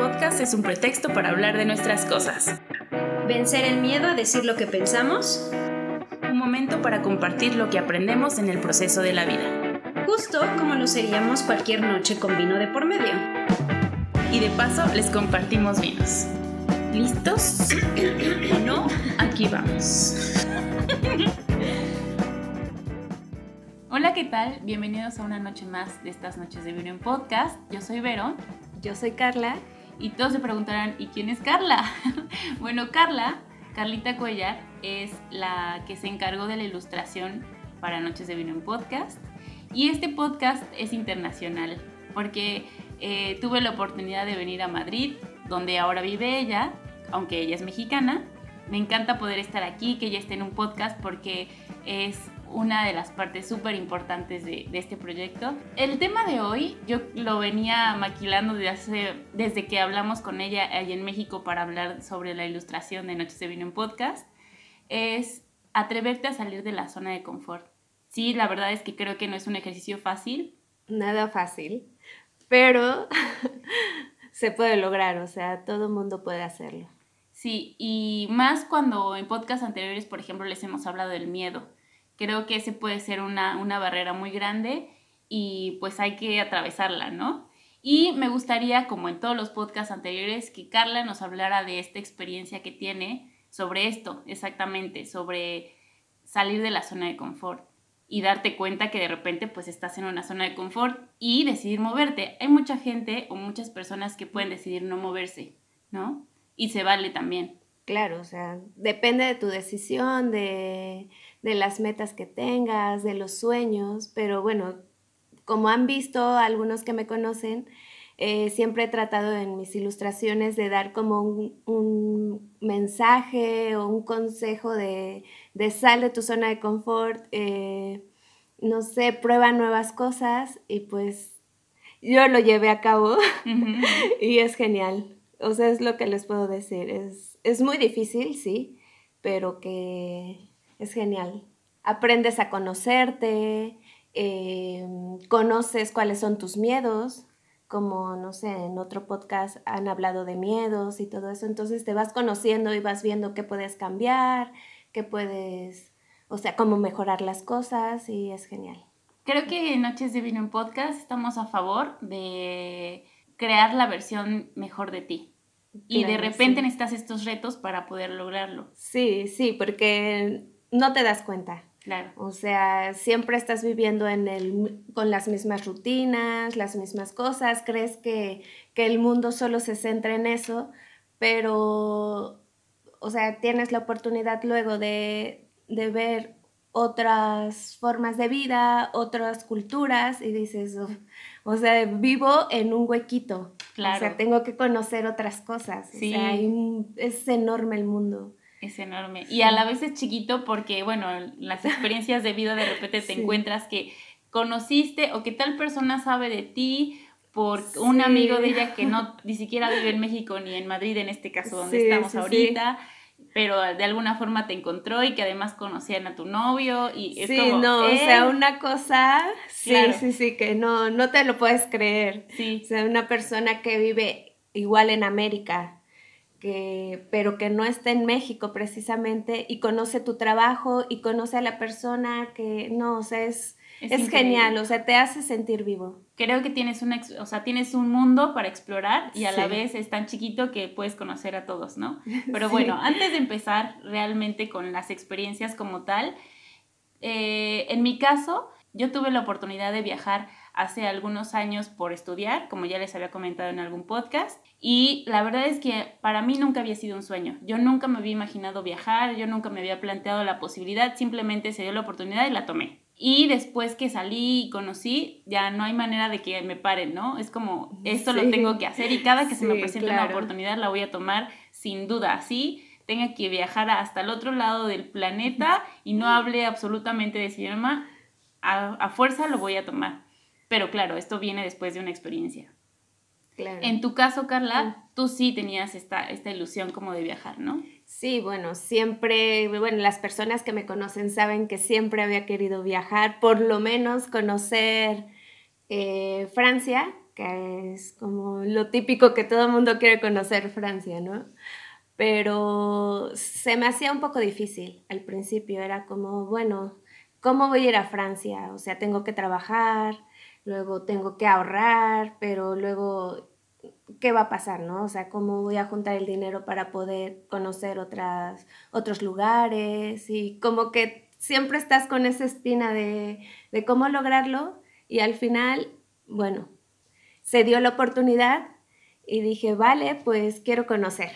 Podcast es un pretexto para hablar de nuestras cosas. Vencer el miedo a decir lo que pensamos. Un momento para compartir lo que aprendemos en el proceso de la vida. Justo como lo seríamos cualquier noche con vino de por medio. Y de paso les compartimos vinos. ¿Listos? ¿O no? Aquí vamos. Hola, ¿qué tal? Bienvenidos a una noche más de estas noches de vino en podcast. Yo soy Vero. Yo soy Carla. Y todos se preguntarán, ¿y quién es Carla? bueno, Carla, Carlita Cuellar, es la que se encargó de la ilustración para Noches de Vino en Podcast. Y este podcast es internacional, porque eh, tuve la oportunidad de venir a Madrid, donde ahora vive ella, aunque ella es mexicana. Me encanta poder estar aquí, que ella esté en un podcast, porque es una de las partes súper importantes de, de, este proyecto. El tema de hoy, yo lo venía maquilando desde, hace, desde que hablamos con ella allá en México para hablar sobre la ilustración de Noches de Vino en Podcast, es atreverte a salir de la zona de confort. Sí, la verdad es que creo que no es un ejercicio fácil. Nada fácil, pero se puede lograr, o sea, todo el mundo puede hacerlo. Sí, y más cuando en podcasts anteriores, por ejemplo, les hemos hablado del miedo creo que ese puede ser una, una, barrera muy grande y pues hay que atravesarla, ¿no? Y me gustaría, como en todos los podcasts anteriores, que Carla nos hablara de esta experiencia que tiene sobre esto, exactamente, sobre salir de la zona de confort y darte cuenta que de repente pues estás en una zona de confort y decidir moverte. Hay mucha gente o muchas personas que pueden decidir no moverse, ¿no? Y se vale también. Claro, o sea, depende de tu decisión, de de las metas que tengas, de los sueños, pero bueno, como han visto algunos que me conocen, eh, siempre he tratado en mis ilustraciones de dar como un, mensaje o un consejo de, de, sal de tu zona de confort, eh, no sé, prueba nuevas cosas y pues yo lo llevé a cabo y es genial. O sea, es lo que les puedo decir. Es, es muy difícil, sí, pero que es genial. Aprendes a conocerte, eh, conoces cuáles son tus miedos, como, no sé, en otro podcast han hablado de miedos y todo eso, entonces te vas conociendo y vas viendo qué puedes cambiar, qué puedes, o sea, cómo mejorar las cosas y es genial. Creo que en Noches de Vino en Podcast estamos a favor de crear la versión mejor de ti. Y de repente sí. necesitas estos retos para poder lograrlo. Sí, sí, porque no te das cuenta. Claro. O sea, siempre estás viviendo en el, con las mismas rutinas, las mismas cosas, crees que, que el mundo solo se centra en eso, pero, o sea, tienes la oportunidad luego de, de ver otras formas de vida, otras culturas y dices, oh, o sea, vivo en un huequito. Claro. O sea, tengo que conocer otras cosas. Sí. O sea, hay un, es enorme el mundo. Es enorme. Y a la vez es chiquito porque, bueno, las experiencias de vida de repente te encuentras que conociste o que tal persona sabe de ti por un amigo de ella que no ni siquiera vive en México ni en Madrid, en este caso donde estamos ahorita. Pero de alguna forma te encontró y que además conocían a tu novio y es sí, no, o sea, una cosa, sí, sí, sí, que no, no te lo puedes creer. Sí. O sea, una persona que vive igual en América, que, pero que no está en México precisamente y conoce tu trabajo y conoce a la persona que, no, o sea, es, es, genial, o sea, te hace sentir vivo. Creo que tienes, una, o sea, tienes un mundo para explorar y a la vez es tan chiquito que puedes conocer a todos, ¿no? Pero bueno, antes de empezar realmente con las experiencias como tal, eh, en mi caso, yo tuve la oportunidad de viajar hace algunos años por estudiar, como ya les había comentado en algún podcast, y la verdad es que para mí nunca había sido un sueño. Yo nunca me había imaginado viajar, yo nunca me había planteado la posibilidad, simplemente se dio la oportunidad y la tomé. Y después que salí y conocí, ya no hay manera de que me paren, ¿no? Es como, esto lo tengo que hacer y cada que se me presente una oportunidad la voy a tomar sin duda, así tenga que viajar hasta el otro lado del planeta y no hable absolutamente de ese idioma, a fuerza lo voy a tomar. Pero claro, esto viene después de una experiencia. Claro. En tu caso, Carla, tú sí tenías esta, esta ilusión como de viajar, ¿no? Sí, bueno, siempre, bueno, las personas que me conocen saben que siempre había querido viajar, por lo menos conocer eh, Francia, que es como lo típico que todo el mundo quiere conocer Francia, ¿no? Pero se me hacía un poco difícil al principio, era como, bueno, ¿cómo voy a ir a Francia? O sea, tengo que trabajar, luego tengo que ahorrar, pero luego, ¿qué va a pasar, no? O sea, ¿cómo voy a juntar el dinero para poder conocer otras, otros lugares? Y como que siempre estás con esa espina de, de cómo lograrlo y al final, bueno, se dio la oportunidad y dije, vale, pues quiero conocer.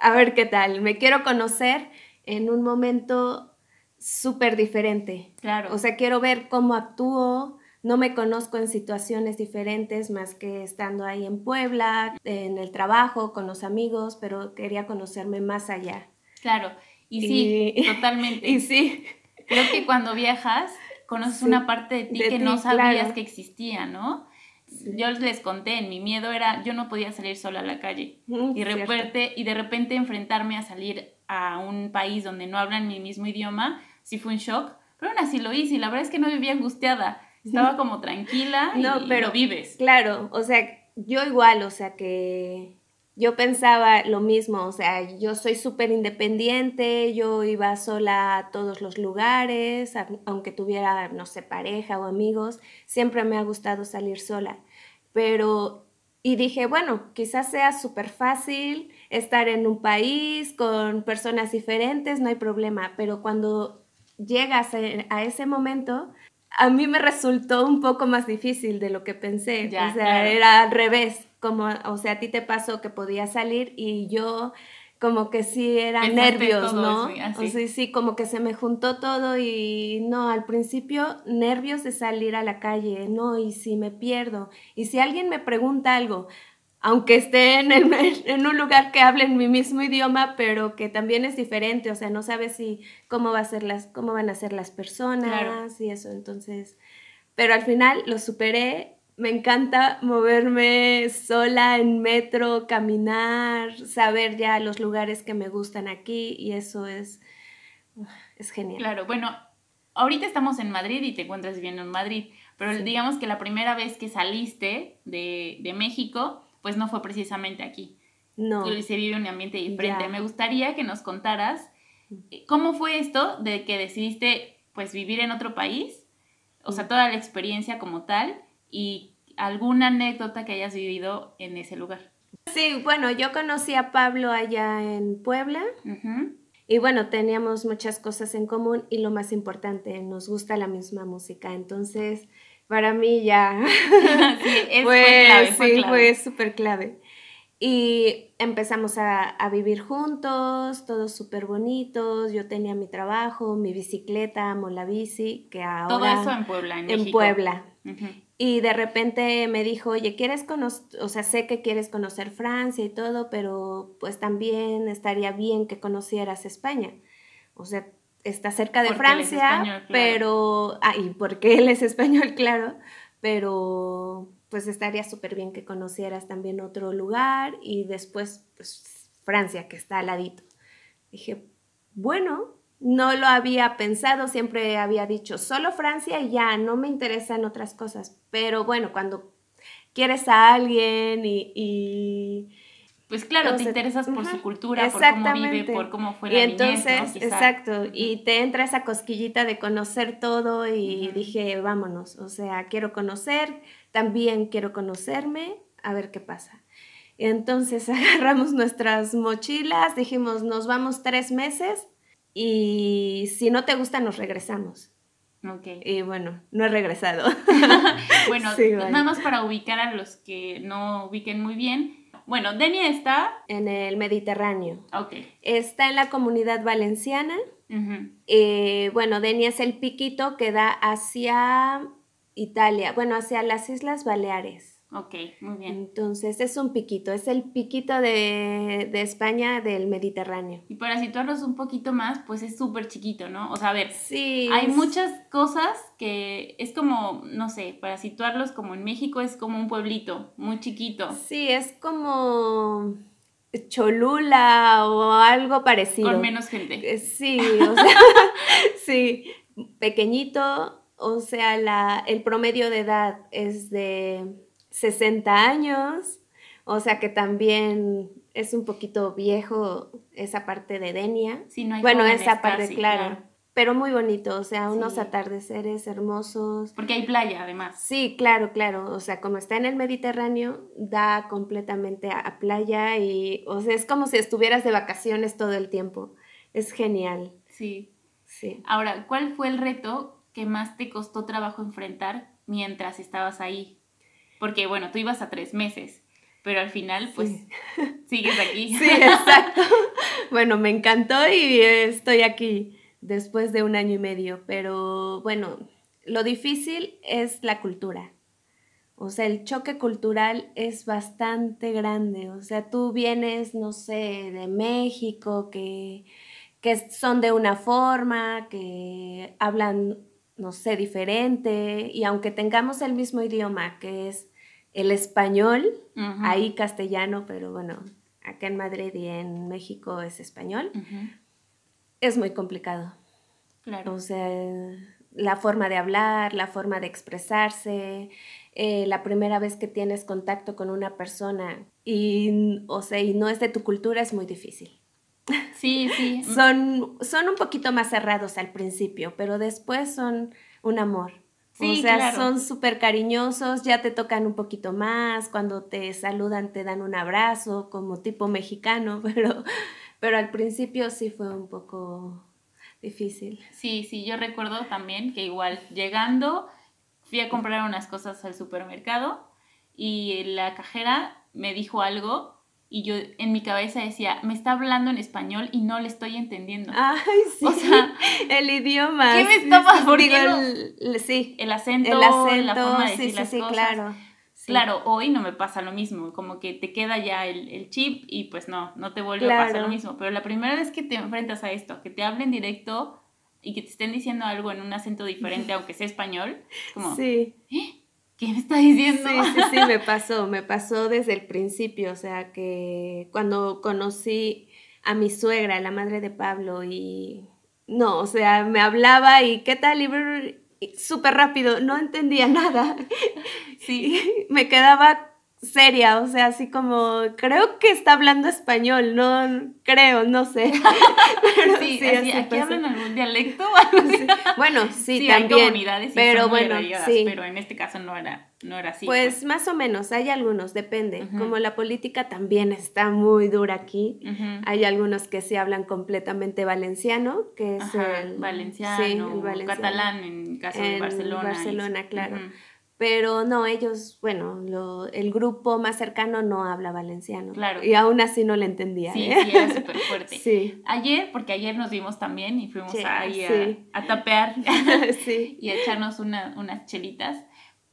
A ver qué tal, me quiero conocer en un momento súper diferente. Claro. O sea, quiero ver cómo actúo, no me conozco en situaciones diferentes más que estando ahí en Puebla, en el trabajo, con los amigos, pero quería conocerme más allá. Claro, y sí, totalmente. Y sí. Creo que cuando viajas conoces una parte de ti que no sabías que existía, ¿no? Yo les conté, mi miedo era, yo no podía salir sola a la calle. y, repente, y de repente enfrentarme a salir a un país donde no hablan mi mismo idioma, sí fue un shock, pero aún así lo hice y la verdad es que no vivía angustiada estaba como tranquila no, pero, vives. Claro, o sea, yo igual, o sea que yo pensaba lo mismo, o sea, yo soy súper independiente, yo iba sola a todos los lugares, aunque tuviera, no sé, pareja o amigos, siempre me ha gustado salir sola. Pero, y dije, bueno, quizás sea súper fácil estar en un país con personas diferentes, no hay problema, pero cuando llegas a ese momento, a mí me resultó un poco más difícil de lo que pensé. o sea, era al revés. Como, o sea, a ti te pasó que podías salir y yo como que sí era nervios, ¿no? O sea, sí, como que se me juntó todo y no, al principio nervios de salir a la calle, no, y si me pierdo, y si alguien me pregunta algo, aunque esté en, en, un lugar que hable en mi mismo idioma, pero que también es diferente, o sea, no sabes si cómo va a ser las, cómo van a ser las personas y eso, entonces, pero al final lo superé. Me encanta moverme sola en metro, caminar, saber ya los lugares que me gustan aquí y eso es, es genial. Claro, bueno, ahorita estamos en Madrid y te encuentras viviendo en Madrid, pero digamos que la primera vez que saliste de, de México, pues no fue precisamente aquí. No. Se vive un ambiente diferente. Me gustaría que nos contaras eh, cómo fue esto de que decidiste pues vivir en otro país, o sea, toda la experiencia como tal y alguna anécdota que hayas vivido en ese lugar. Sí, bueno, yo conocí a Pablo allá en Puebla. Y bueno, teníamos muchas cosas en común y lo más importante, nos gusta la misma música. Entonces, para mí ya sí, fue, clave, fue sí, fue súper clave. Y empezamos a, a vivir juntos, todos súper bonitos. Yo tenía mi trabajo, mi bicicleta, amo la bici, que ahora... Todo eso en Puebla, en, en Puebla. Y de repente me dijo, oye, ¿quieres conocer, o sea, sé que quieres conocer Francia y todo, pero pues también estaría bien que conocieras España. O sea, está cerca de Francia, pero, ah, y porque él es español, claro, pero pues estaría súper bien que conocieras también otro lugar y después, pues, Francia, que está al ladito. Dije, bueno, no lo había pensado, siempre había dicho solo Francia y ya, no me interesan otras cosas. Pero bueno, cuando quieres a alguien y... pues claro, te interesas por su cultura, por cómo vive, por cómo fue la y entonces, exacto, y te entra esa cosquillita de conocer todo y dije, vámonos, o sea, quiero conocer, también quiero conocerme, a ver qué pasa. Entonces agarramos nuestras mochilas, dijimos, nos vamos tres meses y si no te gusta nos regresamos. Ok. Y bueno, no he regresado. bueno, nada más para ubicar a los que no ubiquen muy bien. Bueno, Denia está... En el Mediterráneo. Ok. Está en la comunidad valenciana. Eh, bueno, Denia es el piquito que da hacia Italia, bueno, hacia las Islas Baleares. Ok, muy bien. Entonces es un piquito, es el piquito de, España del Mediterráneo. Y para situarlos un poquito más, pues es súper chiquito, ¿no? O sea, a ver, sí, hay muchas cosas que es como, no sé, para situarlos como en México es como un pueblito muy chiquito. Sí, es como Cholula o algo parecido. Con menos gente. Eh, sí, o sea, sí, pequeñito, o sea, la, el promedio de edad es de 60 años, o sea que también es un poquito viejo esa parte de Denia. bueno, esa parte, claro, Pero muy bonito, o sea, unos atardeceres hermosos. Porque hay playa, además. Sí, claro, claro. O sea, como está en el Mediterráneo, da completamente a, playa y, o sea, es como si estuvieras de vacaciones todo el tiempo. Es genial. Sí. Sí. Ahora, ¿cuál fue el reto que más te costó trabajo enfrentar mientras estabas ahí? Porque bueno, tú ibas a tres meses, pero al final pues sigues aquí. Sí, exacto. bueno, me encantó y estoy aquí después de un año y medio, pero bueno, lo difícil es la cultura. O sea, el choque cultural es bastante grande. O sea, tú vienes, no sé, de México, que, que son de una forma, que hablan no sé, diferente, y aunque tengamos el mismo idioma, que es el español, ahí castellano, pero bueno, acá en Madrid y en México es español, es muy complicado. Claro. O sea, la forma de hablar, la forma de expresarse, eh, la primera vez que tienes contacto con una persona y, o sea, y no es de tu cultura, es muy difícil. Sí, sí. son, son un poquito más cerrados al principio, pero después son un amor. o sea, son súper cariñosos, ya te tocan un poquito más, cuando te saludan te dan un abrazo, como tipo mexicano, pero, pero al principio sí fue un poco difícil. Sí, sí, yo recuerdo también que igual llegando fui a comprar unas cosas al supermercado y la cajera me dijo algo y yo en mi cabeza decía, me está hablando en español y no le estoy entendiendo. Ay, sí. O sea, el idioma. ¿Qué me está pasando? el, sí. El acento, el acento, la forma de decir las cosas. claro. Claro, hoy no me pasa lo mismo, como que te queda ya el, chip y pues no, no te vuelve a pasar lo mismo. Pero la primera vez que te enfrentas a esto, que te hablen directo y que te estén diciendo algo en un acento diferente, aunque sea español, como, sí. ¿Eh? ¿Qué me está diciendo? Sí, sí, sí, me pasó, me pasó desde el principio, o sea, que cuando conocí a mi suegra, la madre de Pablo, y no, o sea, me hablaba y qué tal, y súper rápido, no entendía nada. Sí. me quedaba seria, o sea, así como, creo que está hablando español, no creo, no sé. sí, sí ¿aquí hablan algún dialecto? Bueno, sí, también. Hay comunidades pero bueno, sí. pero en este caso no era, no era así. Pues, pues. más o menos, hay algunos, depende. Como la política también está muy dura aquí, hay algunos que sí hablan completamente valenciano, que es el valenciano, sí, el valenciano. catalán en caso de Barcelona. Barcelona, claro. Pero no, ellos, bueno, lo, el grupo más cercano no habla valenciano. Claro. Y aún así no le entendía. Sí, ¿eh? sí, era súper fuerte. Sí. Ayer, porque ayer nos vimos también y fuimos ahí a, tapear y a echarnos unas chelitas.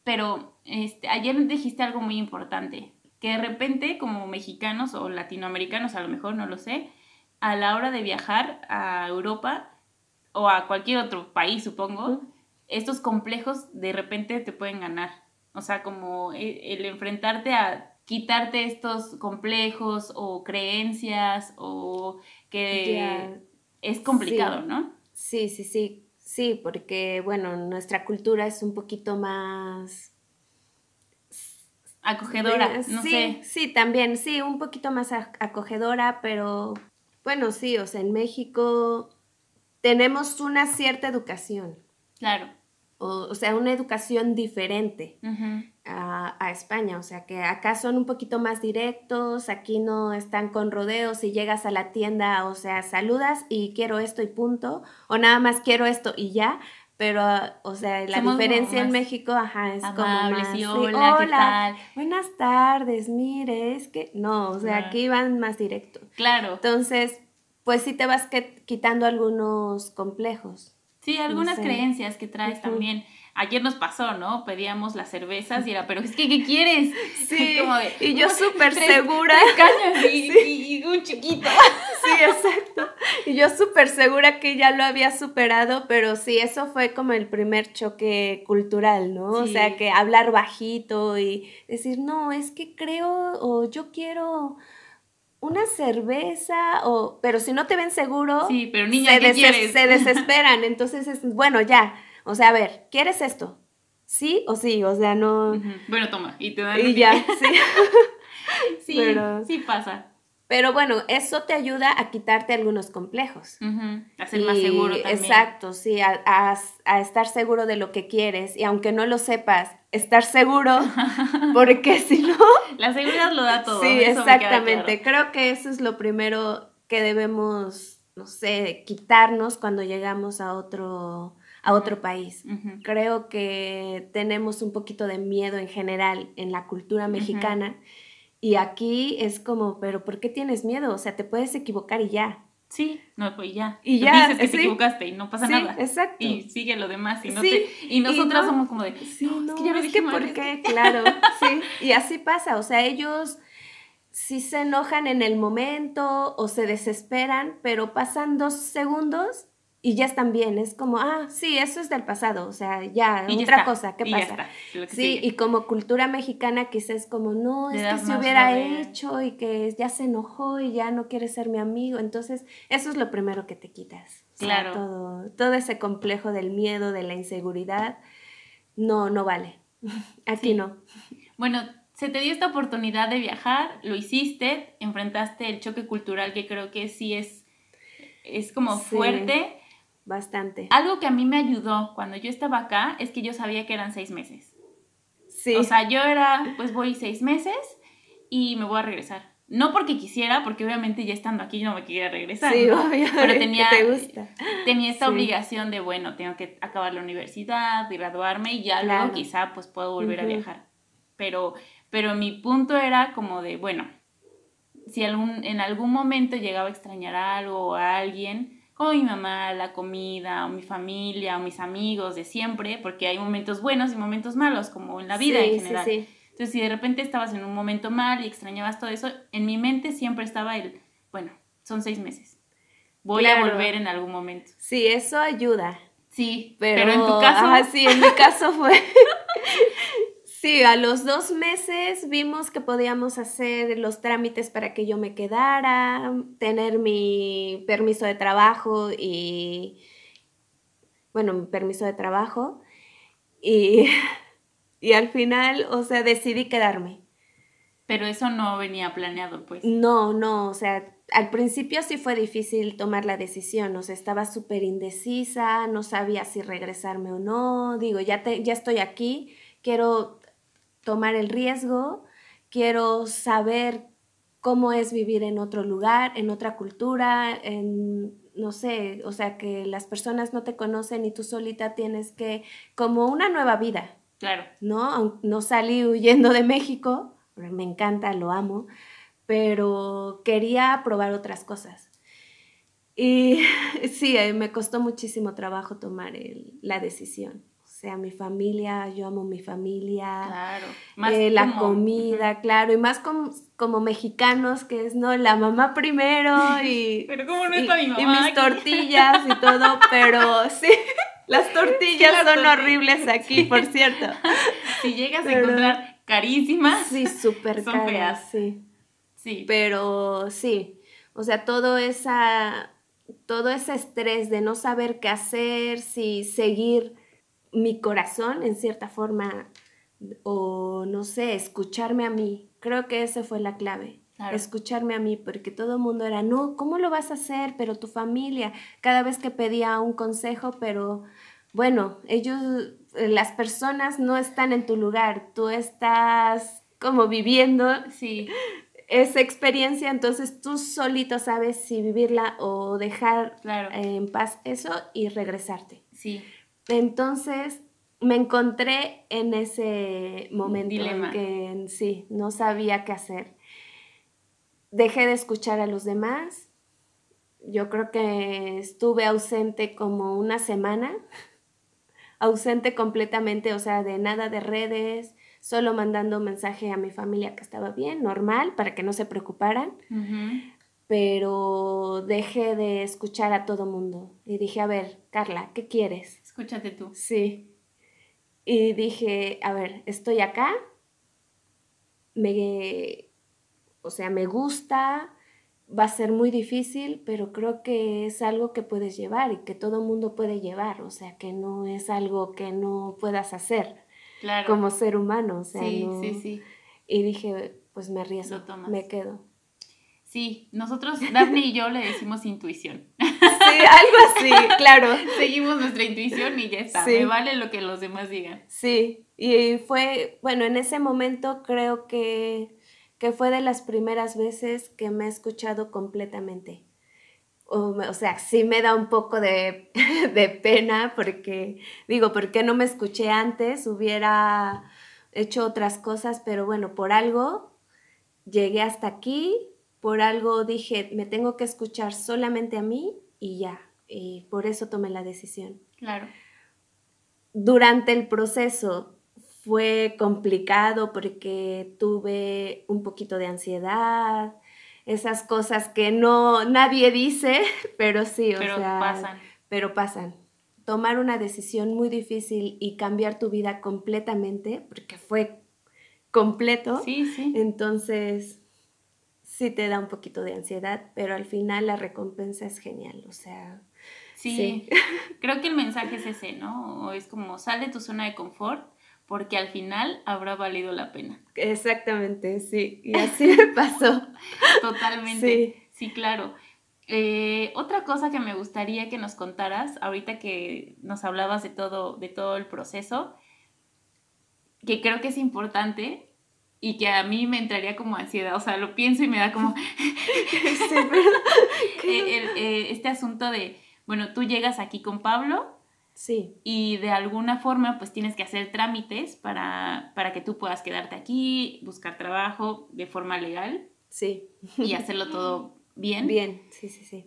pero este, ayer dijiste algo muy importante, que de repente como mexicanos o latinoamericanos, a lo mejor no lo sé, a la hora de viajar a Europa o a cualquier otro país, supongo, estos complejos de repente te pueden ganar. O sea, como e, el, enfrentarte a quitarte estos complejos o creencias o que es complicado, ¿no? Sí, sí, sí. Sí, porque, bueno, nuestra cultura es un poquito más... Acogedora, no sí, sé. Sí, también, sí, un poquito más acogedora, pero bueno, sí, o sea, en México tenemos una cierta educación. Claro. O, sea, una educación diferente a, España. O sea, que acá son un poquito más directos, aquí no están con rodeos y llegas a la tienda, o sea, saludas y quiero esto y punto, o nada más quiero esto y ya. Pero, o sea, la diferencia en México, ajá, es como más... Y hola, ¿qué tal? buenas tardes, mire, es que... No, o sea, aquí van más directo. Claro. Entonces, pues sí te vas quitando algunos complejos. Sí, algunas creencias que traes también. Ayer nos pasó, ¿no? Pedíamos las cervezas y era, pero es que, ¿qué quieres? Sí, y yo súper segura. Tres y, un chiquito. Sí, exacto. Y yo súper segura que ya lo había superado, pero sí, eso fue como el primer choque cultural, ¿no? O sea, que hablar bajito y decir, no, es que creo o yo quiero una cerveza o pero si no te ven seguro sí pero niña se, ¿qué quieres? se desesperan. Entonces es bueno ya. O sea a ver quieres esto sí o sí o sea no. Bueno toma y te dan y ya sí. Sí sí pasa. pero bueno, eso te ayuda a quitarte algunos complejos. A ser más seguro también. Exacto, sí, a, estar seguro de lo que quieres y aunque no lo sepas, estar seguro, porque si no... La seguridad lo da todo. Sí, exactamente. Creo que eso es lo primero que debemos, no sé, quitarnos cuando llegamos a otro, a otro país. Creo que tenemos un poquito de miedo en general en la cultura mexicana. Y aquí es como, pero ¿por qué tienes miedo? O sea, te puedes equivocar y ya. Sí, no, pues ya. Y ya. Dices que te equivocaste y no pasa sí, nada. exacto. Y sigue lo demás. Y, no te, y nosotras somos como de, sí, no, es que ya lo dije ¿por qué? Claro, sí. Y así pasa. O sea, ellos sí se enojan en el momento o se desesperan, pero pasan dos segundos y ya están bien, es como, ah, sí, eso es del pasado, o sea, ya, otra cosa, ¿qué pasa? sí, y como cultura mexicana quizás como, no, es que se hubiera hecho y que ya se enojó y ya no quiere ser mi amigo, entonces eso es lo primero que te quitas. claro. todo, todo ese complejo del miedo, de la inseguridad, no, no vale, aquí no. Bueno, se te dio esta oportunidad de viajar, lo hiciste, enfrentaste el choque cultural que creo que sí es, es como fuerte Bastante. Algo que a mí me ayudó cuando yo estaba acá es que yo sabía que eran seis meses. Sí. O sea, yo era, pues voy seis meses y me voy a regresar. No porque quisiera, porque obviamente ya estando aquí yo no me quería regresar. Sí, obviamente. Pero tenía, te gusta. tenía esta obligación de, bueno, tengo que acabar la universidad, graduarme y ya luego quizá pues puedo volver a viajar. Pero, pero mi punto era como de, bueno, si algún, en algún momento llegaba a extrañar algo o a alguien, como mi mamá, la comida, o mi familia, o mis amigos de siempre, porque hay momentos buenos y momentos malos, como en la vida en general. Sí, sí. Entonces, si de repente estabas en un momento mal y extrañabas todo eso, en mi mente siempre estaba el, bueno, son seis meses. Voy a volver en algún momento. Sí, eso ayuda. Sí, pero, en tu caso. Ah, sí, en mi caso fue. Sí, a los dos meses vimos que podíamos hacer los trámites para que yo me quedara, tener mi permiso de trabajo y, bueno, mi permiso de trabajo. Y, y al final, o sea, decidí quedarme. Pero eso no venía planeado, pues. No, no, o sea, al principio sí fue difícil tomar la decisión, o sea, estaba súper indecisa, no sabía si regresarme o no, digo, ya, te, ya estoy aquí, quiero tomar el riesgo, quiero saber cómo es vivir en otro lugar, en otra cultura, en, no sé, o sea, que las personas no te conocen y tú solita tienes que, como una nueva vida. Claro. ¿No? No salí huyendo de México, me encanta, lo amo, pero quería probar otras cosas. Y sí, eh, me costó muchísimo trabajo tomar la decisión sea, mi familia, yo amo mi familia. Claro. Eh, la comida, claro, y más como, como, mexicanos, que es, ¿no? La mamá primero y... pero ¿cómo no está mi mamá? Y mis tortillas y todo, pero sí, las tortillas son horribles aquí, por cierto. si llegas a encontrar carísimas. Sí, súper caras, sí. Sí. Pero sí, o sea, todo esa todo ese estrés de no saber qué hacer, si seguir mi corazón en cierta forma o no sé, escucharme a mí. Creo que esa fue la clave. Escucharme a mí, porque todo el mundo era, no, ¿cómo lo vas a hacer? Pero tu familia, cada vez que pedía un consejo, pero bueno, ellos, eh, las personas no están en tu lugar, tú estás como viviendo sí esa experiencia, entonces tú solito sabes si vivirla o dejar en paz eso y regresarte. Sí. Entonces me encontré en ese momento en que sí, no sabía qué hacer. Dejé de escuchar a los demás. Yo creo que estuve ausente como una semana, ausente completamente, o sea, de nada de redes, solo mandando mensaje a mi familia que estaba bien, normal, para que no se preocuparan. Pero dejé de escuchar a todo mundo y dije, a ver, Carla, ¿qué quieres? Escúchate tú. Sí. Y dije, a ver, estoy acá, me, o sea, me gusta, va a ser muy difícil, pero creo que es algo que puedes llevar y que todo mundo puede llevar, o sea, que no es algo que no puedas hacer como ser humano. O sea, sí, sí, sí. Y dije, pues me arriesgo, me quedo. Sí, nosotros, Daphne y yo le decimos intuición. Sí, algo así, claro. Seguimos nuestra intuición y ya está, me vale lo que los demás digan. Sí, y fue, bueno, en ese momento creo que, que fue de las primeras veces que me he escuchado completamente o, sea, sí me da un poco de, de, pena porque digo, ¿por qué no me escuché antes? Hubiera hecho otras cosas, pero bueno, por algo llegué hasta aquí, por algo dije, me tengo que escuchar solamente a mí y ya, y por eso tomé la decisión. Claro. Durante el proceso fue complicado porque tuve un poquito de ansiedad, esas cosas que no nadie dice, pero sí, o pero sea, pasan. pero pasan. Tomar una decisión muy difícil y cambiar tu vida completamente, porque fue completo. Sí, sí. Entonces, sí te da un poquito de ansiedad, pero al final la recompensa es genial, o sea. Sí, sí. creo que el mensaje es ese, ¿no? Es como sal de tu zona de confort porque al final habrá valido la pena. Exactamente, sí. Y así me pasó. Totalmente. Sí, claro. Eh, otra cosa que me gustaría que nos contaras, ahorita que nos hablabas de todo, de todo el proceso, que creo que es importante y que a mí me entraría como ansiedad, o sea, lo pienso y me da como eh, este asunto de, bueno, tú llegas aquí con Pablo Sí. Y de alguna forma, pues tienes que hacer trámites para, para que tú puedas quedarte aquí, buscar trabajo de forma legal. Sí. Y hacerlo todo bien. Bien, sí, sí, sí.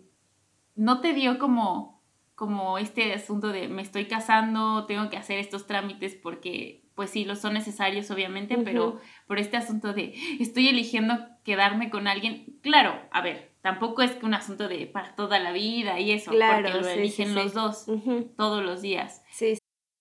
¿No te dio como, como este asunto de me estoy casando, tengo que hacer estos trámites porque, pues sí, los son necesarios, obviamente, pero por este asunto de estoy eligiendo quedarme con alguien? Claro, a ver, tampoco es que un asunto de para toda la vida y eso, porque lo eligen los dos todos los días.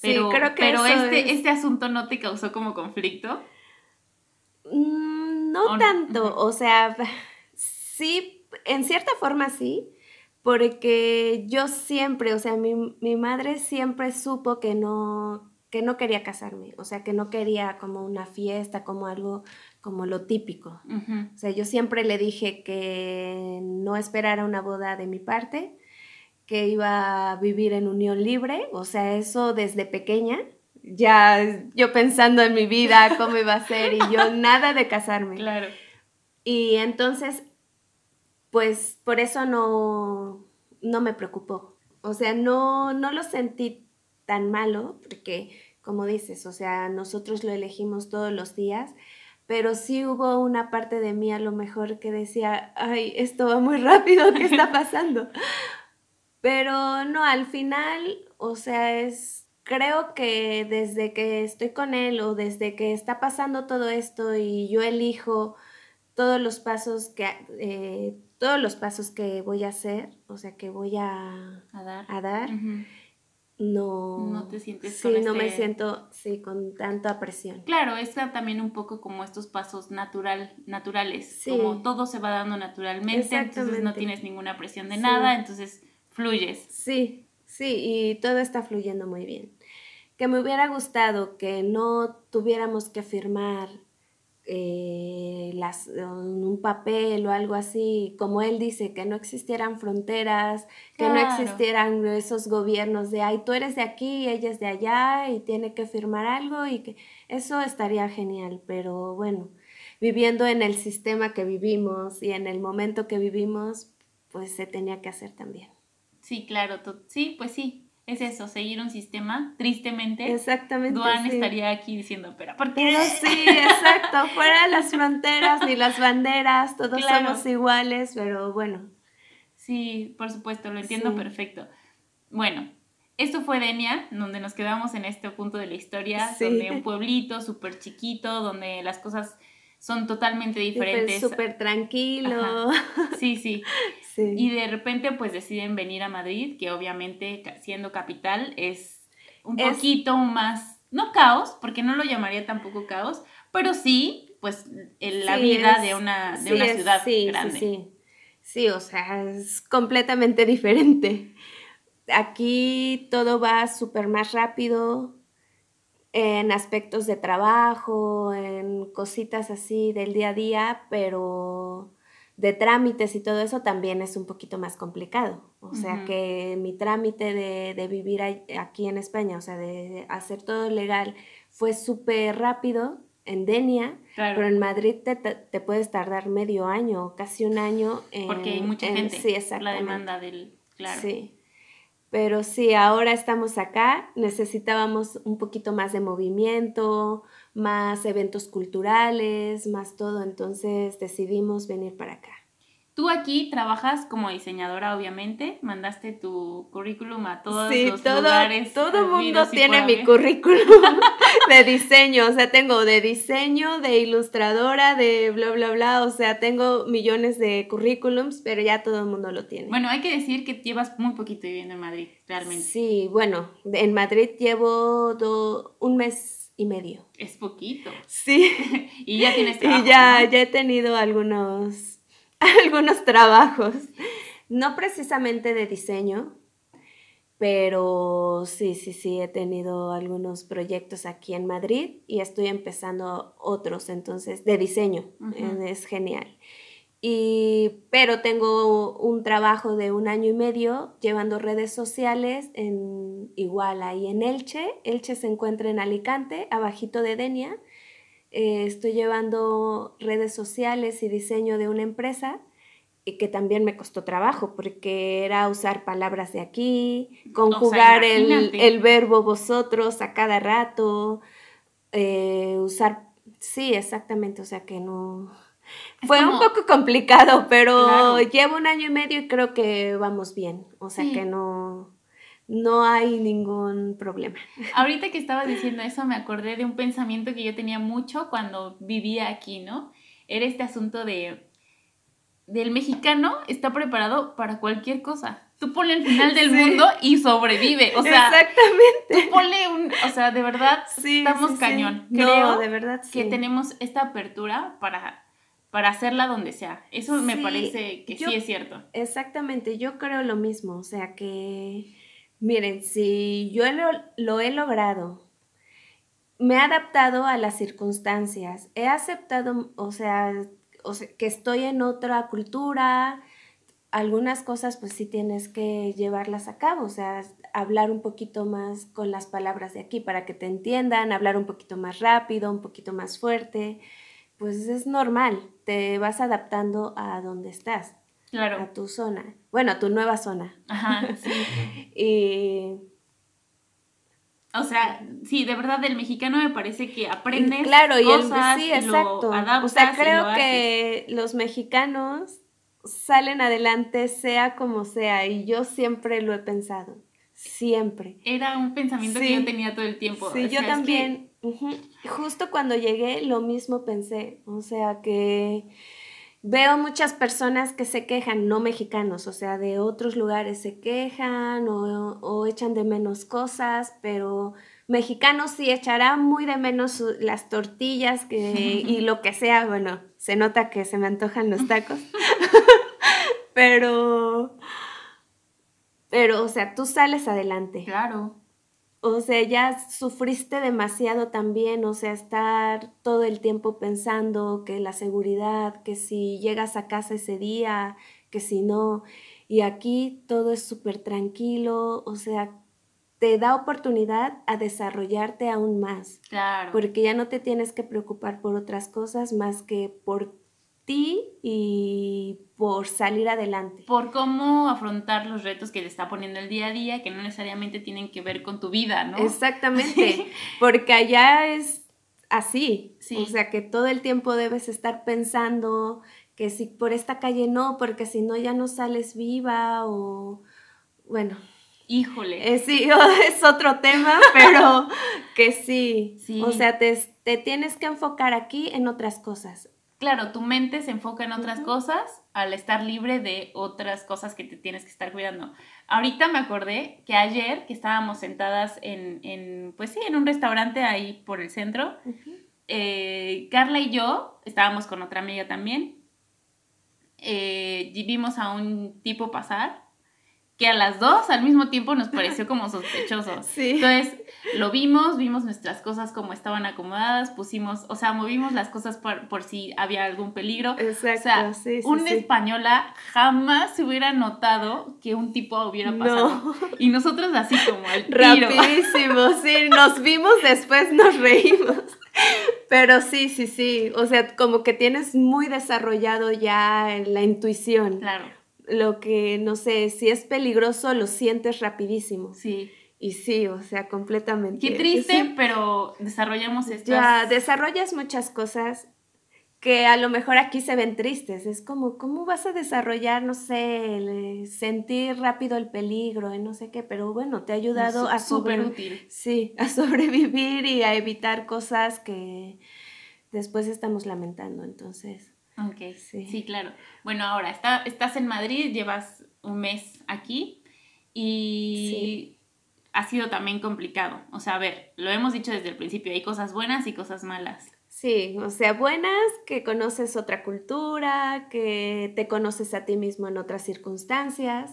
Pero, sí, creo que pero este, es- este asunto no te causó como conflicto. Mm, ¿O No tanto, o sea, sí, en cierta forma sí, porque yo siempre, o sea, mi, mi madre siempre supo que no, que no quería casarme, o sea, que no quería como una fiesta, como algo como lo típico. O sea, yo siempre le dije que no esperara una boda de mi parte, que iba a vivir en unión libre, o sea, eso desde pequeña, ya yo pensando en mi vida, cómo iba a ser, y yo nada de casarme. Claro. Y entonces, pues por eso no, no me preocupó. O sea, no, no lo sentí tan malo, porque como dices, o sea, nosotros lo elegimos todos los días, pero sí hubo una parte de mí a lo mejor que decía, ay, esto va muy rápido, ¿qué está pasando? Pero no, al final, o sea, es, creo que desde que estoy con él o desde que está pasando todo esto y yo elijo todos los pasos que, eh, todos los pasos que voy a hacer, o sea, que voy a, A dar. a dar, Ujú. no... No te sientes Sí, con no me siento, sí, con tanta presión. Claro, es también un poco como estos pasos natural, naturales, Sí. como todo se va dando naturalmente, entonces no tienes ninguna presión de Sí. nada, entonces fluyes. Sí, sí, y todo está fluyendo muy bien. Que me hubiera gustado que no tuviéramos que firmar eh, las, un papel o algo así, como él dice, que no existieran fronteras, que no existieran esos gobiernos de, ay, tú eres de aquí, ella es de allá y tiene que firmar algo y que eso estaría genial, pero bueno, viviendo en el sistema que vivimos y en el momento que vivimos, pues se tenía que hacer también. Sí, claro, sí, pues sí, es eso, seguir un sistema, tristemente. Exactamente. Duan sí. estaría aquí diciendo, pero ¿por qué? Pero sí, exacto, fuera de las fronteras ni las banderas, todos Claro. somos iguales, pero bueno. Sí, por supuesto, lo entiendo Sí. perfecto. Bueno, esto fue Denia, donde nos quedamos en este punto de la historia, Sí. donde un pueblito súper chiquito, donde las cosas son totalmente fue diferentes. súper tranquilo. Sí, sí. Sí. Y de repente pues deciden venir a Madrid, que obviamente siendo capital es un Es- poquito más, no caos, porque no lo llamaría tampoco caos, pero sí, pues el- la Sí, vida es- de una, de sí, una ciudad sí, grande. Sí, sí. Sí, o sea, es completamente diferente. Aquí todo va súper más rápido en aspectos de trabajo, en cositas así del día a día, pero de trámites y todo eso también es un poquito más complicado. O sea que mi trámite de, de vivir aquí en España, o sea, de hacer todo legal, fue súper rápido en Denia, Claro. pero en Madrid te, te- puedes tardar medio año, casi un año. En, porque hay mucha en- gente, Sí, la demanda del, claro. Sí. Pero sí, ahora estamos acá, necesitábamos un poquito más de movimiento, más eventos culturales, más todo, entonces decidimos venir para acá. Tú aquí trabajas como diseñadora, obviamente, mandaste tu currículum a todos sí, los todo, lugares. todo mundo habidos y tiene mi currículum de diseño, o sea, tengo de diseño, de ilustradora, de bla, bla, bla, o sea, tengo millones de currículums, pero ya todo el mundo lo tiene. Bueno, hay que decir que llevas muy poquito viviendo en Madrid, realmente. Sí, bueno, en Madrid llevo do- un mes y medio. Es poquito. Sí. Y ya tienes trabajo, y ya, ¿no? ya he tenido algunos, algunos trabajos. No precisamente de diseño, pero sí, sí, sí, he tenido algunos proyectos aquí en Madrid y estoy empezando otros, entonces, de diseño. Eh, Es genial. Y, pero tengo un trabajo de un año y medio llevando redes sociales en igual ahí en Elche. Elche se encuentra en Alicante, abajito de Denia. Eh, estoy llevando redes sociales y diseño de una empresa y que también me costó trabajo porque era usar palabras de aquí, conjugar el, el verbo vosotros a cada rato, eh, usar, sí, exactamente, o sea que no... Es Fue un poco complicado, pero Claro. llevo un año y medio y creo que vamos bien, o sea Sí. que no, no hay ningún problema. Ahorita que estabas diciendo eso, me acordé de un pensamiento que yo tenía mucho cuando vivía aquí, ¿no? Era este asunto de del mexicano está preparado para cualquier cosa. Tú ponle el final del mundo y sobrevive. O sea, Exactamente. tú ponle un. O sea, de verdad, Sí, estamos sí, cañón. No, Creo de verdad que tenemos esta apertura para, para hacerla donde sea. Eso me parece que yo- sí es cierto. Exactamente, yo creo lo mismo, o sea que, miren, si yo lo, lo he logrado, me he adaptado a las circunstancias, he aceptado, o sea, o sea, que estoy en otra cultura, algunas cosas pues sí tienes que llevarlas a cabo, o sea, hablar un poquito más con las palabras de aquí para que te entiendan, hablar un poquito más rápido, un poquito más fuerte, pues es normal, te vas adaptando a donde estás Claro. a tu zona, bueno, a tu nueva zona. Ajá, sí. Y O sea, sí, de verdad, del mexicano me parece que aprendes claro, y el, sí, y lo exacto. adaptas O sea, creo lo que los mexicanos salen adelante sea como sea, y yo siempre lo he pensado, siempre. Era un pensamiento que yo tenía todo el tiempo. Sí, O yo que- también. Justo cuando llegué, lo mismo pensé. O sea, que veo muchas personas que se quejan, no mexicanos, o sea, de otros lugares se quejan o, o echan de menos cosas, pero mexicanos sí echará muy de menos las tortillas que, y lo que sea. Bueno, se nota que se me antojan los tacos. pero, pero, o sea, tú sales adelante. Claro. O sea, ya sufriste demasiado también, o sea, estar todo el tiempo pensando que la seguridad, que si llegas a casa ese día, que si no, y aquí todo es súper tranquilo, o sea, te da oportunidad a desarrollarte aún más, Claro. porque ya no te tienes que preocupar por otras cosas más que por ti y por salir adelante. por cómo afrontar los retos que te está poniendo el día a día, que no necesariamente tienen que ver con tu vida, ¿no? Exactamente, porque allá es así, Sí. o sea que todo el tiempo debes estar pensando que si por esta calle no, porque si no ya no sales viva o bueno, Híjole. eh, sí, es otro tema, pero que sí, Sí. o sea, te, te tienes que enfocar aquí en otras cosas. Claro, tu mente se enfoca en otras cosas al estar libre de otras cosas que te tienes que estar cuidando. Ahorita me acordé que ayer que estábamos sentadas en, en pues sí, en un restaurante ahí por el centro, eh, Carla y yo estábamos con otra amiga también. eh, y vimos a un tipo pasar que a las dos al mismo tiempo nos pareció como sospechoso. Sí. Entonces lo vimos, vimos nuestras cosas como estaban acomodadas, pusimos, o sea, movimos las cosas por, por si había algún peligro. Exacto, o sea, sí, sí, una sí. española jamás se hubiera notado que un tipo hubiera pasado. No. Y nosotros así como el tiro. Rapidísimo, sí, nos vimos, después nos reímos. Pero sí, sí, sí, o sea, como que tienes muy desarrollado ya la intuición. Claro, Lo que, no sé, si es peligroso, lo sientes rapidísimo. sí. Y sí, o sea, completamente. Qué triste, Sí. pero desarrollamos estas... Ya, desarrollas muchas cosas que a lo mejor aquí se ven tristes. Es como, ¿cómo vas a desarrollar, no sé, el, sentir rápido el peligro y no sé qué? Pero bueno, te ha ayudado a sobre- útil. Sí, a sobrevivir y a evitar cosas que después estamos lamentando. Entonces, Ok, Sí. sí. claro. Bueno, ahora está, estás en Madrid, llevas un mes aquí y ha sido también complicado. O sea, a ver, lo hemos dicho desde el principio, hay cosas buenas y cosas malas. sí, o sea, buenas, que conoces otra cultura, que te conoces a ti mismo en otras circunstancias.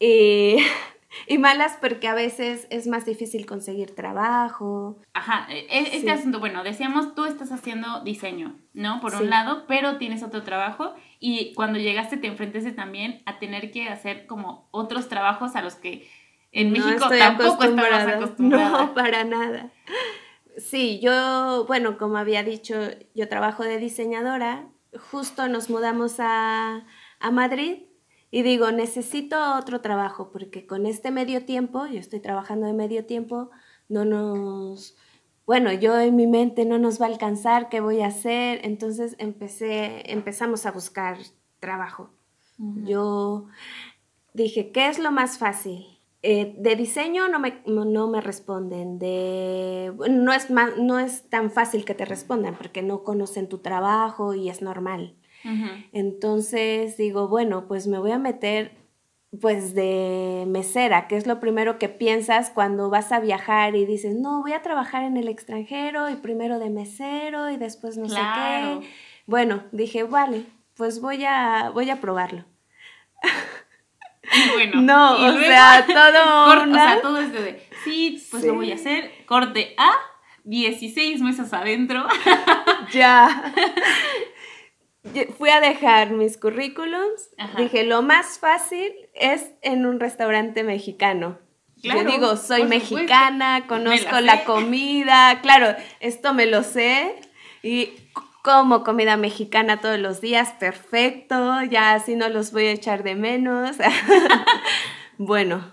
Y, y malas porque a veces es más difícil conseguir trabajo. Ajá, e- e- este Sí. asunto, bueno, decíamos, tú estás haciendo diseño, ¿no? Por Sí. un lado, pero tienes otro trabajo y cuando llegaste te enfrentaste también a tener que hacer como otros trabajos a los que en No México tampoco estabas acostumbrada. No, para nada. Sí, yo, bueno, como había dicho, yo trabajo de diseñadora. Justo nos mudamos a, a Madrid y digo, necesito otro trabajo porque con este medio tiempo, yo estoy trabajando de medio tiempo, no nos, bueno, yo en mi mente no nos va a alcanzar, ¿qué voy a hacer? Entonces empecé, empezamos a buscar trabajo. Yo dije, ¿qué es lo más fácil? Eh, de diseño no me, no, me responden, de, no, es ma- no es tan fácil que te respondan porque no conocen tu trabajo y es normal. Entonces digo, bueno, pues me voy a meter pues de mesera, que es lo primero que piensas cuando vas a viajar y dices, no, voy a trabajar en el extranjero y primero de mesero y después no sé qué. Bueno, dije, vale, pues voy a, voy a probarlo. bueno, no, o sea, todo O sea, todo es de, sí, pues lo voy a hacer, corte A, 16 meses adentro. ya fui a dejar mis currículums. Dije, lo más fácil es en un restaurante mexicano. Yo digo, soy mexicana, conozco la, comida, claro, esto me lo sé. Y como comida mexicana todos los días, perfecto, ya así no los voy a echar de menos. bueno,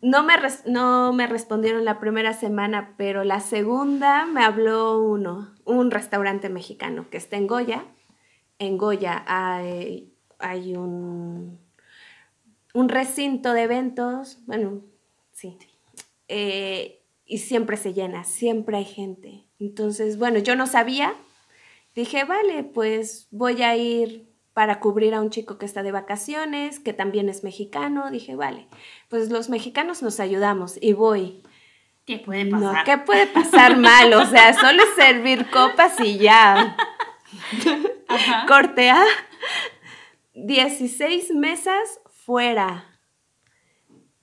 no me, no me respondieron la primera semana, pero la segunda me habló uno, un restaurante mexicano que está en Goya. En Goya hay, hay un, un recinto de eventos, bueno, sí, eh, y siempre se llena, siempre hay gente. Entonces, bueno, yo no sabía, dije, vale, pues voy a ir para cubrir a un chico que está de vacaciones, que también es mexicano. Dije, vale, pues los mexicanos nos ayudamos y voy. ¿Qué puede pasar? No, ¿qué puede pasar mal? O sea, solo es servir copas y ya. Cortea. 16 mesas fuera.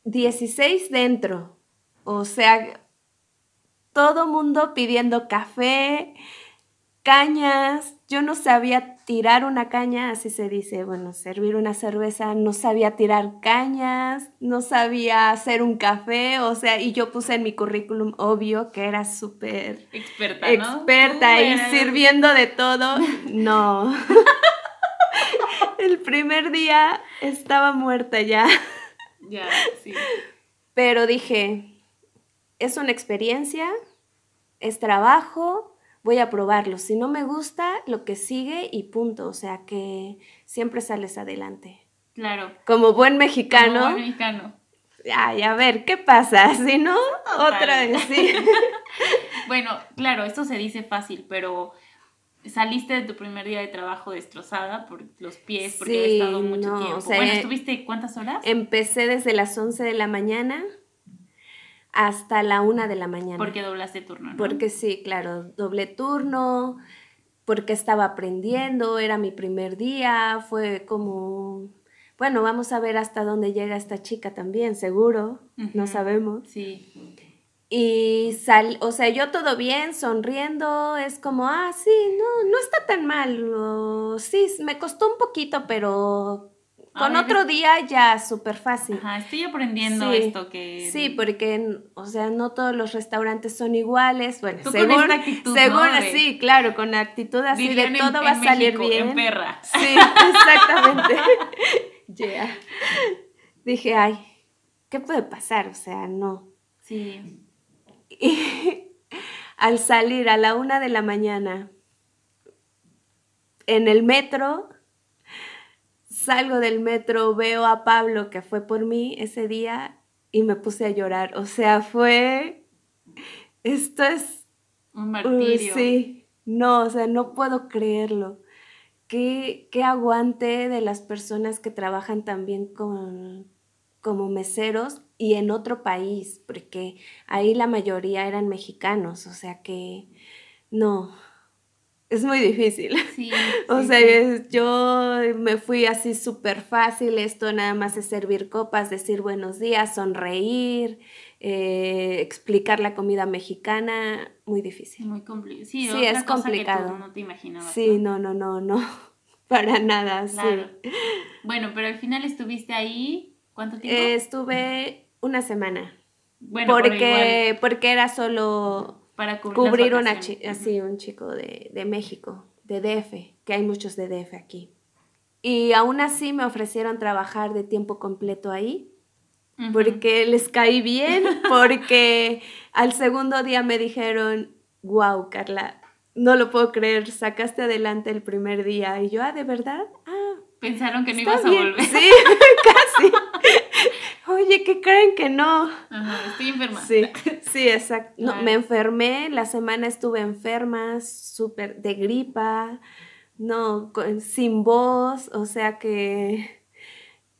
16 dentro. O sea, todo mundo pidiendo café, cañas. Yo no sabía tirar una caña, así se dice, bueno, servir una cerveza, no sabía tirar cañas, no sabía hacer un café, o sea, y yo puse en mi currículum obvio que era súper experta, ¿no? experta y sirviendo de todo. No. El primer día estaba muerta ya. Ya, sí. Pero dije, es una experiencia, es trabajo, voy a probarlo. Si no me gusta, lo que sigue y punto. O sea que siempre sales adelante. Claro. Como buen mexicano. Como buen mexicano. Ay, a ver, ¿qué pasa? Si no, otra vez, sí. bueno, claro, esto se dice fácil, pero saliste de tu primer día de trabajo destrozada por los pies, porque sí, estado mucho tiempo. bueno, ¿estuviste cuántas horas? Empecé desde las 11 de la mañana hasta la una de la mañana. Porque doblaste turno, ¿no? Porque sí, claro, doble turno, porque estaba aprendiendo, era mi primer día, fue como, bueno, vamos a ver hasta dónde llega esta chica también, seguro, no sabemos. Sí. Y sal, o sea, yo todo bien, sonriendo, es como, ah, sí, no, no está tan mal, sí, me costó un poquito, pero con otro día ya súper fácil. Ajá, estoy aprendiendo esto que... Sí, porque, o sea, no todos los restaurantes son iguales. Bueno, según, según sí, claro, con actitud así de todo va a salir bien. En perra. Sí, exactamente. yeah. Dije, ay, ¿qué puede pasar? O sea, no. Sí. Y al salir a la una de la mañana en el metro salgo del metro, veo a Pablo que fue por mí ese día y me puse a llorar. O sea, fue... Esto es... Un martirio. sí, no, o sea, no puedo creerlo. Qué, qué aguante de las personas que trabajan también con, como meseros y en otro país, porque ahí la mayoría eran mexicanos, o sea que no, es muy difícil. Sí, o sea, yo me fui así súper fácil, esto nada más es servir copas, decir buenos días, sonreír, eh, explicar la comida mexicana, muy difícil. Muy complicado. Sí, es complicado. no te imaginabas. Sí, no, no, no, no, para nada, sí. Bueno, pero al final estuviste ahí, ¿cuánto tiempo? estuve una semana. Bueno, porque, porque era solo para cubrir, cubrir una así un chico de, de, México, de DF, que hay muchos de DF aquí. Y aún así me ofrecieron trabajar de tiempo completo ahí, porque les caí bien, porque al segundo día me dijeron, wow, Carla, no lo puedo creer, sacaste adelante el primer día. Y yo, ah, ¿de verdad? Ah. Pensaron que no ibas a volver. Sí, casi. Oye, ¿qué creen que no? Ajá, estoy enferma. Sí, sí, exacto. me enfermé, la semana estuve enferma, súper de gripa, no, sin voz, o sea que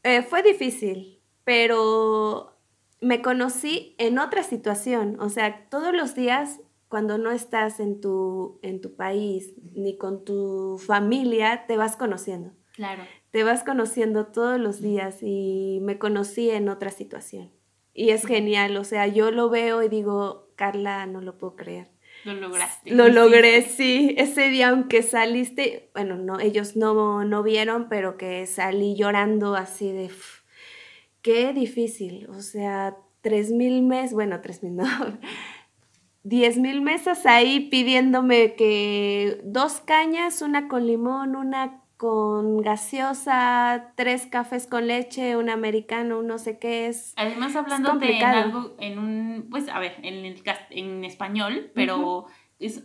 eh, fue difícil, pero me conocí en otra situación, o sea, todos los días cuando no estás en tu, en tu país ni con tu familia, te vas conociendo. Claro. Te vas conociendo todos los días y me conocí en otra situación. Y es genial, o sea, yo lo veo y digo, Carla, no lo puedo creer. Lo lograste. Lo logré, sí. Ese día, aunque saliste, bueno, no, ellos no, no vieron, pero que salí llorando así de, qué difícil. O sea, tres mil meses, bueno, tres mil no, diez mil mesas ahí pidiéndome que dos cañas, una con limón, una con gaseosa, tres cafés con leche, un americano, un no sé qué es. Además, hablando de algo, en un, pues, a ver, en, el, en español, pero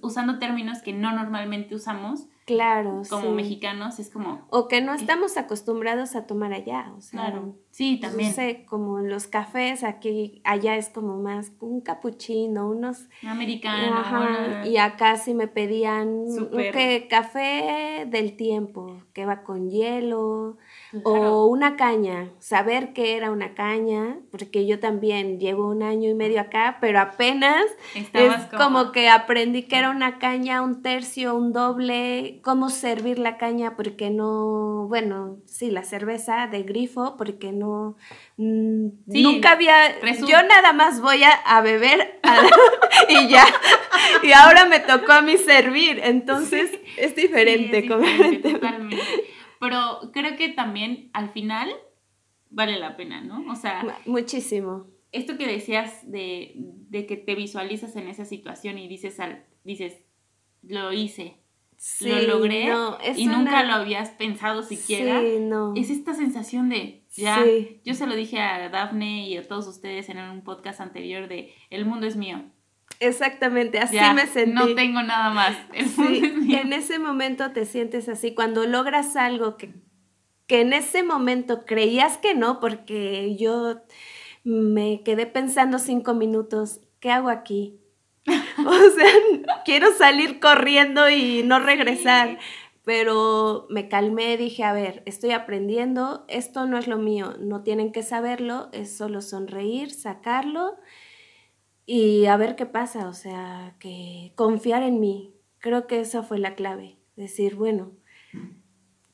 usando términos que no normalmente usamos. Claro, Como mexicanos, es como... O que no estamos acostumbrados a tomar allá, o sea... Claro, sí, también. No sé, como los cafés aquí, allá es como más un capuchino, unos... Americano. Ajá, y acá sí me pedían que café del tiempo, que va con hielo, o una caña, saber qué era una caña, porque yo también llevo un año y medio acá, pero apenas es como... que aprendí que era una caña, un tercio, un doble, cómo servir la caña, porque no, bueno, sí, la cerveza de grifo, porque no, mm, nunca había, yo nada más voy a, beber y ya, y ahora me tocó a mí servir, entonces es diferente, totalmente. Pero creo que también al final vale la pena, ¿no? O sea... Muchísimo. Esto que decías de, de que te visualizas en esa situación y dices, al, dices lo hice, lo logré y nunca lo habías pensado siquiera. Sí, no. Es esta sensación de, ya, yo se lo dije a Daphne y a todos ustedes en un podcast anterior de, el mundo es mío. Exactamente, así me sentí. No tengo nada más. En ese momento te sientes así, cuando logras algo que, que en ese momento creías que no, porque yo me quedé pensando cinco minutos, ¿qué hago aquí? o sea, quiero salir corriendo y no regresar. Pero me calmé, dije, a ver, estoy aprendiendo, esto no es lo mío, no tienen que saberlo, es solo sonreír, sacarlo y a ver qué pasa, o sea, que confiar en mí. Creo que esa fue la clave. Decir, bueno,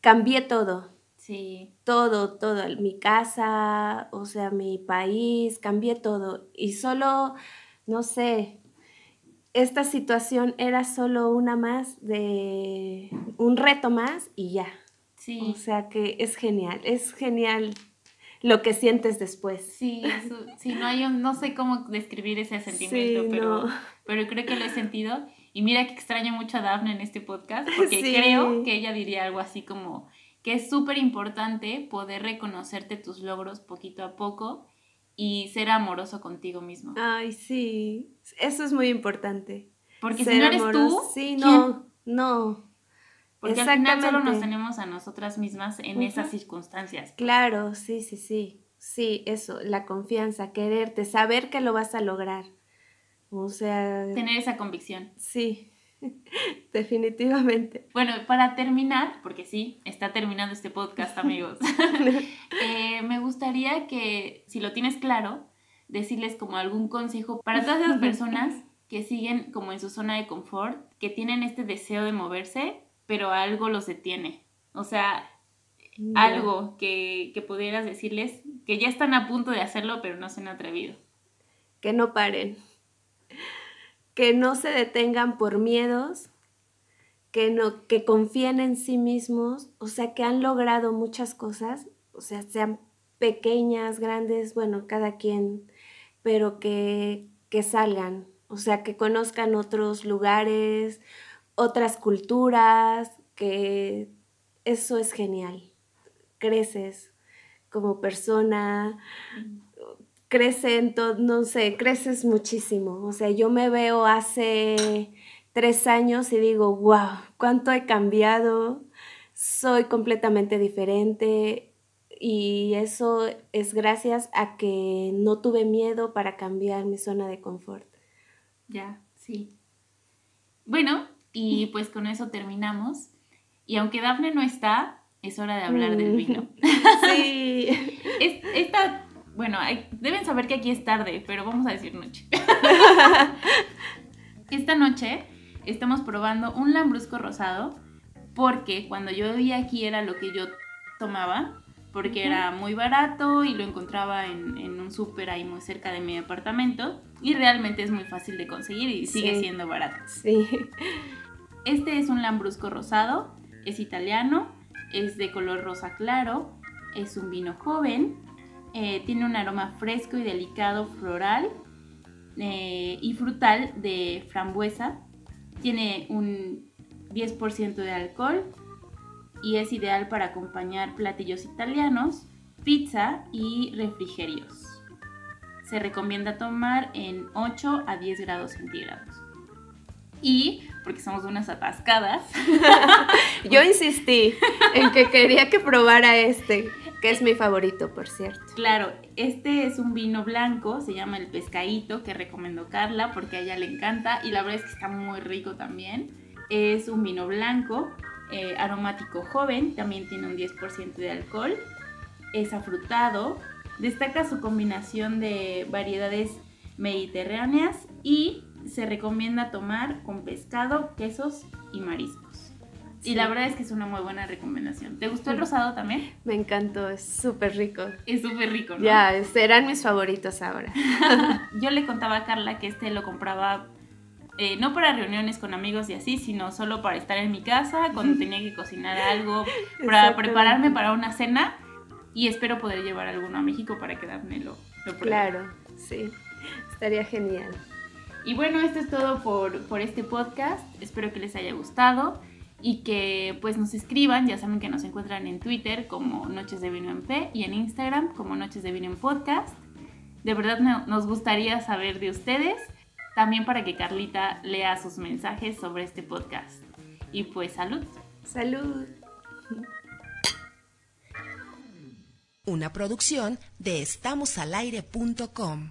cambié todo. Sí. Todo, todo. Mi casa, o sea, mi país, cambié todo. Y solo, no sé, esta situación era solo una más de un reto más y ya. Sí. O sea que es genial, es genial lo que sientes después. Sí, sí, no hay no sé cómo describir ese sentimiento, pero, pero creo que lo he sentido. Y mira que extraño mucho a Daphne en este podcast, porque creo que ella diría algo así como que es súper importante poder reconocerte tus logros poquito a poco y ser amoroso contigo mismo. Ay, sí, eso es muy importante. Porque si no eres tú, sí, no, no. Porque al final solo nos tenemos a nosotras mismas en esas circunstancias. Claro, sí, sí, sí. Sí, eso, la confianza, quererte, saber que lo vas a lograr. O sea... Tener esa convicción. Sí, definitivamente. Bueno, para terminar, porque sí, está terminando este podcast, amigos, eh, me gustaría que, si lo tienes claro, decirles como algún consejo para todas esas personas que siguen como en su zona de confort, que tienen este deseo de moverse, pero algo los detiene. O sea, algo que, que pudieras decirles que ya están a punto de hacerlo, pero no se han atrevido. Que no paren. Que no se detengan por miedos, que, no, que confíen en sí mismos, o sea, que han logrado muchas cosas, o sea, sean pequeñas, grandes, bueno, cada quien, pero que, que salgan, o sea, que conozcan otros lugares, otras culturas, que eso es genial. Creces como persona, creces no sé, creces muchísimo. O sea, yo me veo hace tres años y digo, wow, cuánto he cambiado, soy completamente diferente y eso es gracias a que no tuve miedo para cambiar mi zona de confort. Ya, sí. Bueno, y pues con eso terminamos. Y aunque Dafne no está, es hora de hablar del vino. Sí. Es- esta, bueno, hay- deben saber que aquí es tarde, pero vamos a decir noche. Esta noche estamos probando un lambrusco rosado porque cuando yo vivía aquí era lo que yo tomaba porque era muy barato y lo encontraba en, en un súper ahí muy cerca de mi departamento y realmente es muy fácil de conseguir y sigue Sí. siendo barato. Sí. Este es un lambrusco rosado, es italiano, es de color rosa claro, es un vino joven, eh, tiene un aroma fresco y delicado floral eh, y frutal de frambuesa, tiene un 10% de alcohol y es ideal para acompañar platillos italianos, pizza y refrigerios. Se recomienda tomar en 8 a 10 grados centígrados. Y, porque somos unas atascadas, Yo insistí en que quería que probara este, que es mi favorito, por cierto. Claro, este es un vino blanco, se llama el pescadito, que recomendó Carla porque a ella le encanta y la verdad es que está muy rico también. Es un vino blanco, eh, aromático joven, también tiene un 10% de alcohol, es afrutado, destaca su combinación de variedades mediterráneas y se recomienda tomar con pescado, quesos y mariscos. Y Sí. la verdad es que es una muy buena recomendación. ¿Te gustó el Sí. rosado también? Me encantó, es súper rico. Es súper rico, ¿no? Ya, serán mis favoritos ahora. Yo le contaba a Carla que este lo compraba eh, no para reuniones con amigos y así, sino solo para estar en mi casa cuando tenía que cocinar algo, para prepararme para una cena y espero poder llevar alguno a México para quedármelo. lo. Claro, sí. Estaría genial. Y bueno, esto es todo por, por este podcast. Espero que les haya gustado y que pues nos escriban. Ya saben que nos encuentran en Twitter como Noches de Vino en P y en Instagram como Noches de Vino en Podcast. De verdad no- nos gustaría saber de ustedes. También para que Carlita lea sus mensajes sobre este podcast. Y pues salud. Salud. Una producción de estamosalaire.com.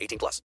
18 plus.